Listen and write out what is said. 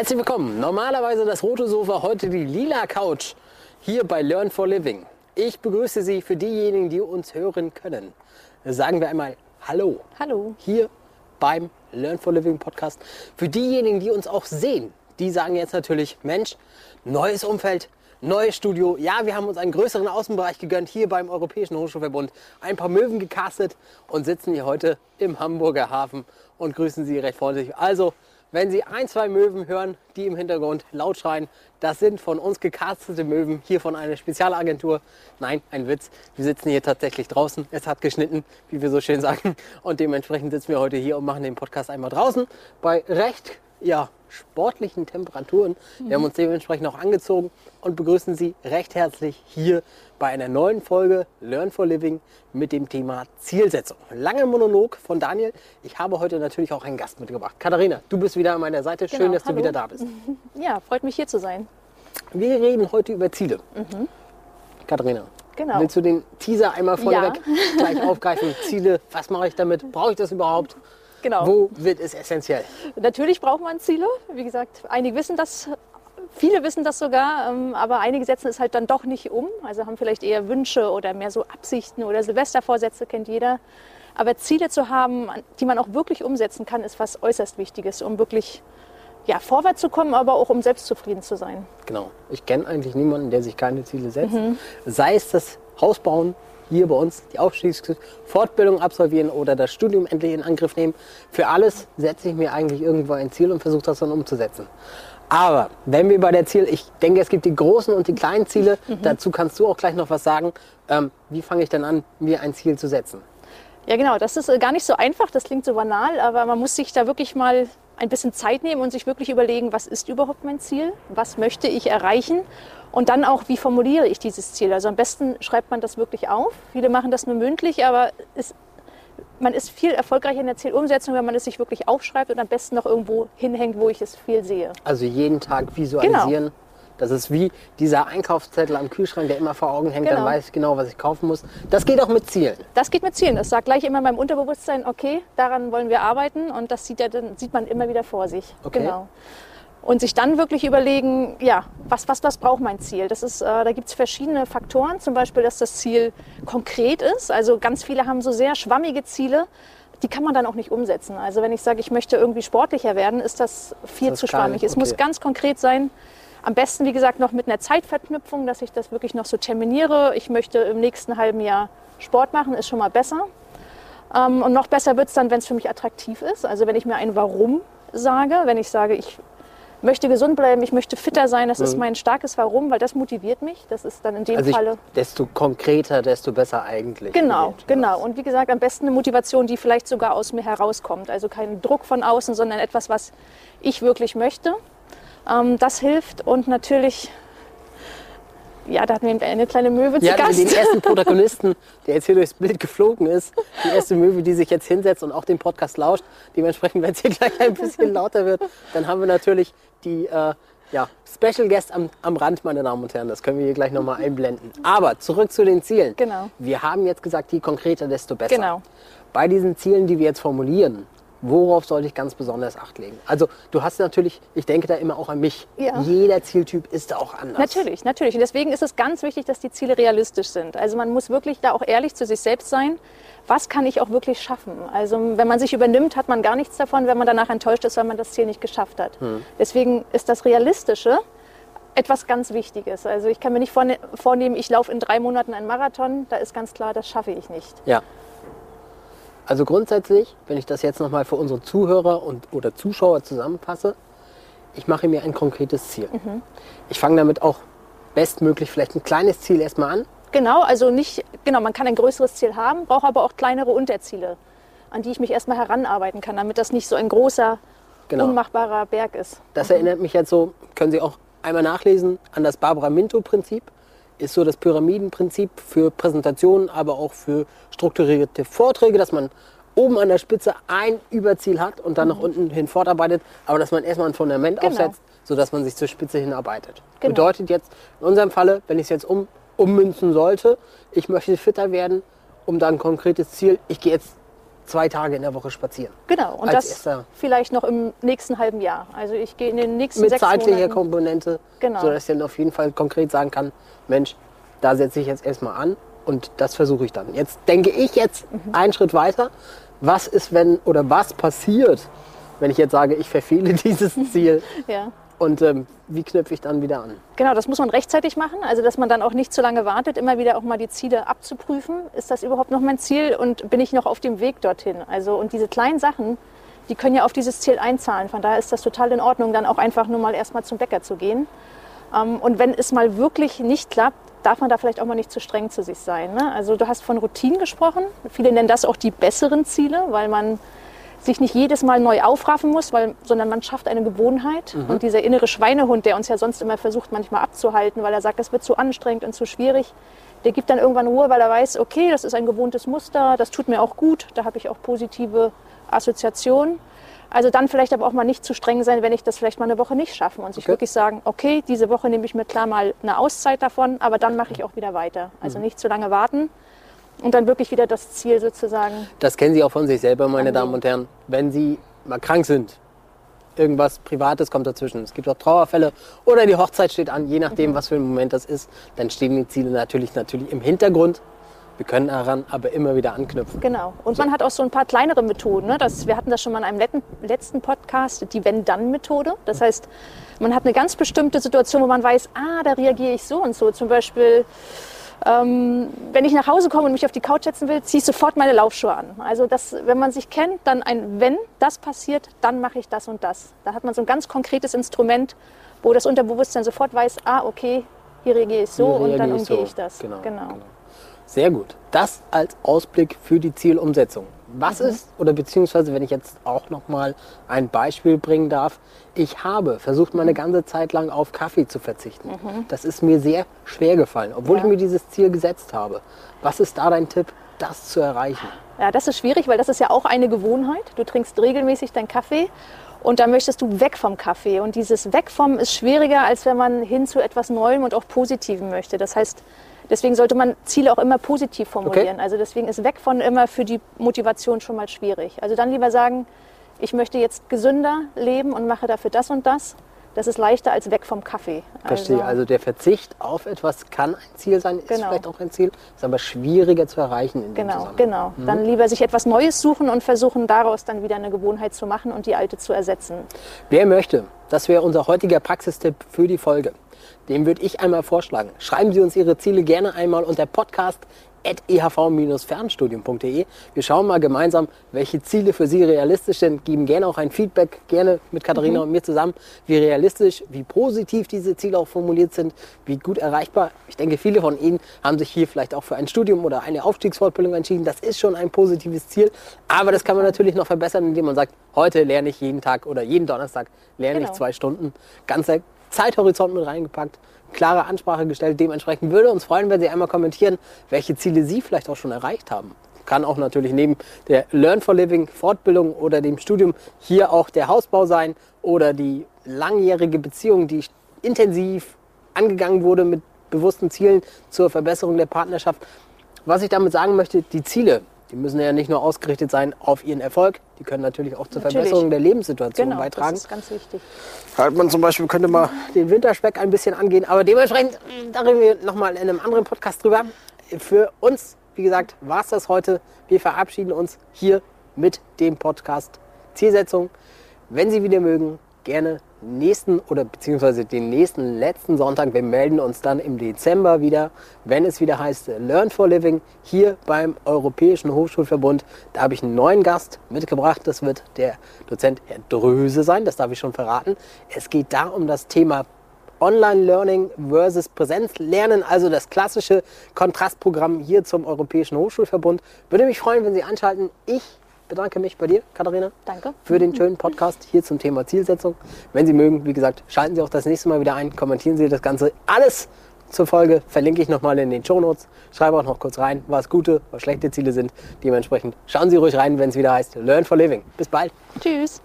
Herzlich willkommen. Normalerweise das rote Sofa, heute die lila Couch hier bei Learn for Living. Ich begrüße Sie für diejenigen, die uns hören können. Sagen wir einmal Hallo. Hallo. Hier beim Learn for Living Podcast. Für diejenigen, die uns auch sehen, die sagen jetzt natürlich, Mensch, neues Umfeld, neues Studio. Ja, wir haben uns einen größeren Außenbereich gegönnt hier beim Europäischen Hochschulverbund. Ein paar Möwen gecastet und sitzen hier heute im Hamburger Hafen und grüßen Sie recht freundlich. Also, wenn Sie ein, zwei Möwen hören, die im Hintergrund laut schreien, das sind von uns gecastete Möwen, hier von einer Spezialagentur. Nein, ein Witz. Wir sitzen hier tatsächlich draußen. Es hat geschnitten, wie wir so schön sagen. Und dementsprechend sitzen wir heute hier und machen den Podcast einmal draußen bei recht ja, sportlichen Temperaturen. Wir haben uns dementsprechend auch angezogen und begrüßen Sie recht herzlich hier bei einer neuen Folge Learn for Living mit dem Thema Zielsetzung. Lange Monolog von Daniel. Ich habe heute natürlich auch einen Gast mitgebracht. Katharina, du bist wieder an meiner Seite. Schön, Genau, dass hallo. du wieder da bist. Ja, freut mich hier zu sein. Wir reden heute über Ziele. Katharina, Mhm. Genau. willst du den Teaser einmal vorneweg gleich aufgreifen? Ziele, was mache ich damit? Brauche ich das überhaupt? Genau. Wo wird es essentiell? Natürlich braucht man Ziele. Wie gesagt, einige wissen das, viele wissen das sogar, ähm, aber einige setzen es halt dann doch nicht um. Also haben vielleicht eher Wünsche oder mehr so Absichten oder Silvestervorsätze, kennt jeder. Aber Ziele zu haben, die man auch wirklich umsetzen kann, ist was äußerst Wichtiges, um wirklich ja, vorwärts zu kommen, aber auch um selbst zufrieden zu sein. Genau. Ich kenne eigentlich niemanden, der sich keine Ziele setzt. Mhm. Sei es das Haus bauen, hier bei uns die Aufstiegsfortbildung absolvieren oder das Studium endlich in Angriff nehmen. Für alles setze ich mir eigentlich irgendwo ein Ziel und versuche das dann umzusetzen. Aber wenn wir bei der Ziel, ich denke, es gibt die großen und die kleinen Ziele, Mhm. dazu kannst du auch gleich noch was sagen. Ähm, wie fange ich denn an, mir ein Ziel zu setzen? Ja, genau. Das ist äh, gar nicht so einfach. Das klingt so banal, aber man muss sich da wirklich mal ein bisschen Zeit nehmen und sich wirklich überlegen, was ist überhaupt mein Ziel? Was möchte ich erreichen? Und dann auch, wie formuliere ich dieses Ziel? Also am besten schreibt man das wirklich auf. Viele machen das nur mündlich, aber es, man ist viel erfolgreicher in der Zielumsetzung, wenn man es sich wirklich aufschreibt und am besten noch irgendwo hinhängt, wo ich es viel sehe. Also jeden Tag visualisieren. Das ist wie dieser Einkaufszettel am Kühlschrank, der immer vor Augen hängt. Dann Genau. weiß ich genau, was ich kaufen muss. Das geht auch mit Zielen. Das geht mit Zielen. Das sagt gleich immer meinem Unterbewusstsein, okay, daran wollen wir arbeiten und das sieht, ja, dann sieht man immer wieder vor sich. Okay. Genau. Und sich dann wirklich überlegen, ja, was, was, was braucht mein Ziel? Das ist, äh, da gibt es verschiedene Faktoren, zum Beispiel, dass das Ziel konkret ist. Also ganz viele haben so sehr schwammige Ziele, die kann man dann auch nicht umsetzen. Also wenn ich sage, ich möchte irgendwie sportlicher werden, ist das viel das zu schwammig. nicht? Es muss Okay. ganz konkret sein. Am besten, wie gesagt, noch mit einer Zeitverknüpfung, dass ich das wirklich noch so terminiere. Ich möchte im nächsten halben Jahr Sport machen, ist schon mal besser. Ähm, und noch besser wird es dann, wenn es für mich attraktiv ist. Also wenn ich mir ein Warum sage, wenn ich sage, ich möchte gesund bleiben, ich möchte fitter sein, das ist mein starkes Warum, weil das motiviert mich. Das ist dann in dem Mhm. Also ich, Falle. desto konkreter, desto besser eigentlich. Genau, genau. Und wie gesagt, am besten eine Motivation, die vielleicht sogar aus mir herauskommt. Also kein Druck von außen, sondern etwas, was ich wirklich möchte. Ähm, das hilft und natürlich, ja, da hatten wir eine kleine Möwe zu Ja, Gast. den ersten Protagonisten, der jetzt hier durchs Bild geflogen ist. Die erste Möwe, die sich jetzt hinsetzt und auch den Podcast lauscht. Dementsprechend, wenn es hier gleich ein bisschen lauter wird, dann haben wir natürlich die äh, ja, Special Guest am, am Rand, meine Damen und Herren. Das können wir hier gleich nochmal einblenden. Aber zurück zu den Zielen. Genau. Wir haben jetzt gesagt, je konkreter, desto besser. Genau. Bei diesen Zielen, die wir jetzt formulieren, worauf sollte ich ganz besonders Acht legen? Also du hast natürlich, ich denke da immer auch an mich. Ja. Jeder Zieltyp ist da auch anders. Natürlich, natürlich. Und deswegen ist es ganz wichtig, dass die Ziele realistisch sind. Also man muss wirklich da auch ehrlich zu sich selbst sein. Was kann ich auch wirklich schaffen? Also wenn man sich übernimmt, hat man gar nichts davon, wenn man danach enttäuscht ist, weil man das Ziel nicht geschafft hat. Deswegen ist das Realistische etwas ganz Wichtiges. Also ich kann mir nicht vorne- vornehmen, ich laufe in drei Monaten einen Marathon. Da ist ganz klar, das schaffe ich nicht. Ja. Also grundsätzlich, wenn ich das jetzt nochmal für unsere Zuhörer und, oder Zuschauer zusammenfasse, ich mache mir ein konkretes Ziel. Mhm. Ich fange damit auch bestmöglich vielleicht ein kleines Ziel erstmal an. Genau, also nicht, genau, man kann ein größeres Ziel haben, braucht aber auch kleinere Unterziele, an die ich mich erstmal heranarbeiten kann, damit das nicht so ein großer, Genau. unmachbarer Berg ist. Das erinnert mich jetzt so, können Sie auch einmal nachlesen, an das Barbara-Minto-Prinzip. Ist so das Pyramidenprinzip für Präsentationen, aber auch für strukturierte Vorträge, dass man oben an der Spitze ein Überziel hat und dann nach unten hin fortarbeitet, aber dass man erstmal ein Fundament Mhm. Genau. aufsetzt, sodass man sich zur Spitze hinarbeitet. Genau. Bedeutet jetzt in unserem Falle, wenn ich es jetzt um, ummünzen sollte, ich möchte fitter werden, um dann ein konkretes Ziel, ich gehe jetzt zwei Tage in der Woche spazieren. Genau, und das erster- vielleicht noch im nächsten halben Jahr. Also ich gehe in den nächsten Mit sechs zeitlicher Monaten. Komponente, Genau. sodass ich dann auf jeden Fall konkret sagen kann, Mensch, da setze ich jetzt erstmal an und das versuche ich dann. Jetzt denke ich jetzt Mhm. einen Schritt weiter. Was ist, wenn oder was passiert, wenn ich jetzt sage, ich verfehle dieses Ziel Ja. Und ähm, wie knüpfe ich dann wieder an? Genau, das muss man rechtzeitig machen, also dass man dann auch nicht zu lange wartet, immer wieder auch mal die Ziele abzuprüfen. Ist das überhaupt noch mein Ziel und bin ich noch auf dem Weg dorthin? Also und diese kleinen Sachen, die können ja auf dieses Ziel einzahlen. Von daher ist das total in Ordnung, dann auch einfach nur mal erstmal zum Bäcker zu gehen. Ähm, Und wenn es mal wirklich nicht klappt, darf man da vielleicht auch mal nicht zu streng zu sich sein. Ne? Also du hast von Routinen gesprochen. Viele nennen das auch die besseren Ziele, weil man sich nicht jedes Mal neu aufraffen muss, weil, sondern man schafft eine Gewohnheit. Und dieser innere Schweinehund, der uns ja sonst immer versucht, manchmal abzuhalten, weil er sagt, es wird zu anstrengend und zu schwierig, der gibt dann irgendwann Ruhe, weil er weiß, okay, das ist ein gewohntes Muster, das tut mir auch gut, da habe ich auch positive Assoziationen. Also dann vielleicht aber auch mal nicht zu streng sein, wenn ich das vielleicht mal eine Woche nicht schaffe und sich Okay. wirklich sagen, okay, diese Woche nehme ich mir klar mal eine Auszeit davon, aber dann mache ich auch wieder weiter. Also Mhm. nicht zu lange warten und dann wirklich wieder das Ziel sozusagen Das kennen Sie auch von sich selber, meine. Damen und Herren. Wenn Sie mal krank sind, irgendwas Privates kommt dazwischen, es gibt auch Trauerfälle oder die Hochzeit steht an, je nachdem, was für ein Moment das ist, dann stehen die Ziele natürlich, natürlich im Hintergrund. Wir können daran aber immer wieder anknüpfen. Genau. Und man hat auch so ein paar kleinere Methoden. Ne? Das, wir hatten das schon mal in einem letzten, letzten Podcast, die Wenn-Dann-Methode. Das heißt, man hat eine ganz bestimmte Situation, wo man weiß, ah, da reagiere ich so und so. Zum Beispiel, ähm, wenn ich nach Hause komme und mich auf die Couch setzen will, ziehe ich sofort meine Laufschuhe an. Also das, wenn man sich kennt, dann ein Wenn das passiert, dann mache ich das und das. Da hat man so ein ganz konkretes Instrument, wo das Unterbewusstsein sofort weiß, ah, okay, hier reagiere ich so Hier und dann reagiere ich umgehe so. ich das. Genau, genau. genau. Sehr gut. Das als Ausblick für die Zielumsetzung. Was ist, oder beziehungsweise wenn ich jetzt auch noch mal ein Beispiel bringen darf, ich habe versucht, meine ganze Zeit lang auf Kaffee zu verzichten. Das ist mir sehr schwer gefallen, obwohl Ja. ich mir dieses Ziel gesetzt habe. Was ist da dein Tipp, das zu erreichen? Ja, das ist schwierig, weil das ist ja auch eine Gewohnheit. Du trinkst regelmäßig deinen Kaffee und dann möchtest du weg vom Kaffee. Und dieses Weg vom ist schwieriger, als wenn man hin zu etwas Neuem und auch Positivem möchte. Das heißt, deswegen sollte man Ziele auch immer positiv formulieren. Also deswegen ist weg von immer für die Motivation schon mal schwierig. Also dann lieber sagen, ich möchte jetzt gesünder leben und mache dafür das und das. Das ist leichter als weg vom Kaffee. Verstehe. Also der Verzicht auf etwas kann ein Ziel sein, ist Genau. vielleicht auch ein Ziel, ist aber schwieriger zu erreichen in dem Genau, Zusammenhang. genau. Dann lieber sich etwas Neues suchen und versuchen, daraus dann wieder eine Gewohnheit zu machen und die alte zu ersetzen. Wer möchte, das wäre unser heutiger Praxistipp für die Folge. Dem würde ich einmal vorschlagen. Schreiben Sie uns Ihre Ziele gerne einmal unter podcast ehv-fernstudium.de. Wir schauen mal gemeinsam, welche Ziele für Sie realistisch sind, geben gerne auch ein Feedback, gerne mit Katharina und mir zusammen, wie realistisch, wie positiv diese Ziele auch formuliert sind, wie gut erreichbar. Ich denke, viele von Ihnen haben sich hier vielleicht auch für ein Studium oder eine Aufstiegsfortbildung entschieden. Das ist schon ein positives Ziel, aber das kann man natürlich noch verbessern, indem man sagt, heute lerne ich jeden Tag oder jeden Donnerstag lerne ich Genau. zwei Stunden. Ganzer Zeithorizont mit reingepackt, klare Ansprache gestellt. Dementsprechend würde uns freuen, wenn Sie einmal kommentieren, welche Ziele Sie vielleicht auch schon erreicht haben. Kann auch natürlich neben der Learn for Living Fortbildung oder dem Studium hier auch der Hausbau sein oder die langjährige Beziehung, die intensiv angegangen wurde mit bewussten Zielen zur Verbesserung der Partnerschaft. Was ich damit sagen möchte, die Ziele, die müssen ja nicht nur ausgerichtet sein auf ihren Erfolg, die können natürlich auch zur Natürlich. Verbesserung der Lebenssituation Genau, beitragen. das ist ganz wichtig. Halt man zum Beispiel könnte mal den Winterspeck ein bisschen angehen, aber dementsprechend, mh, da reden wir nochmal in einem anderen Podcast drüber. Für uns, wie gesagt, war es das heute. Wir verabschieden uns hier mit dem Podcast Zielsetzung. Wenn Sie wieder mögen, gerne nächsten oder beziehungsweise den nächsten letzten Sonntag. Wir melden uns dann im Dezember wieder, wenn es wieder heißt Learn for Living hier beim Europäischen Hochschulverbund. Da habe ich einen neuen Gast mitgebracht. Das wird der Dozent Herr Dröse sein. Das darf ich schon verraten. Es geht da um das Thema Online-Learning versus Präsenzlernen, also das klassische Kontrastprogramm hier zum Europäischen Hochschulverbund. Würde mich freuen, wenn Sie anschalten. Ich bedanke mich bei dir, Katharina, Danke. für den schönen Podcast hier zum Thema Zielsetzung. Wenn Sie mögen, wie gesagt, schalten Sie auch das nächste Mal wieder ein, kommentieren Sie das Ganze. Alles zur Folge verlinke ich nochmal in den Shownotes. Schreibe auch noch kurz rein, was gute, was schlechte Ziele sind. Dementsprechend schauen Sie ruhig rein, wenn es wieder heißt Learn for Living. Bis bald. Tschüss.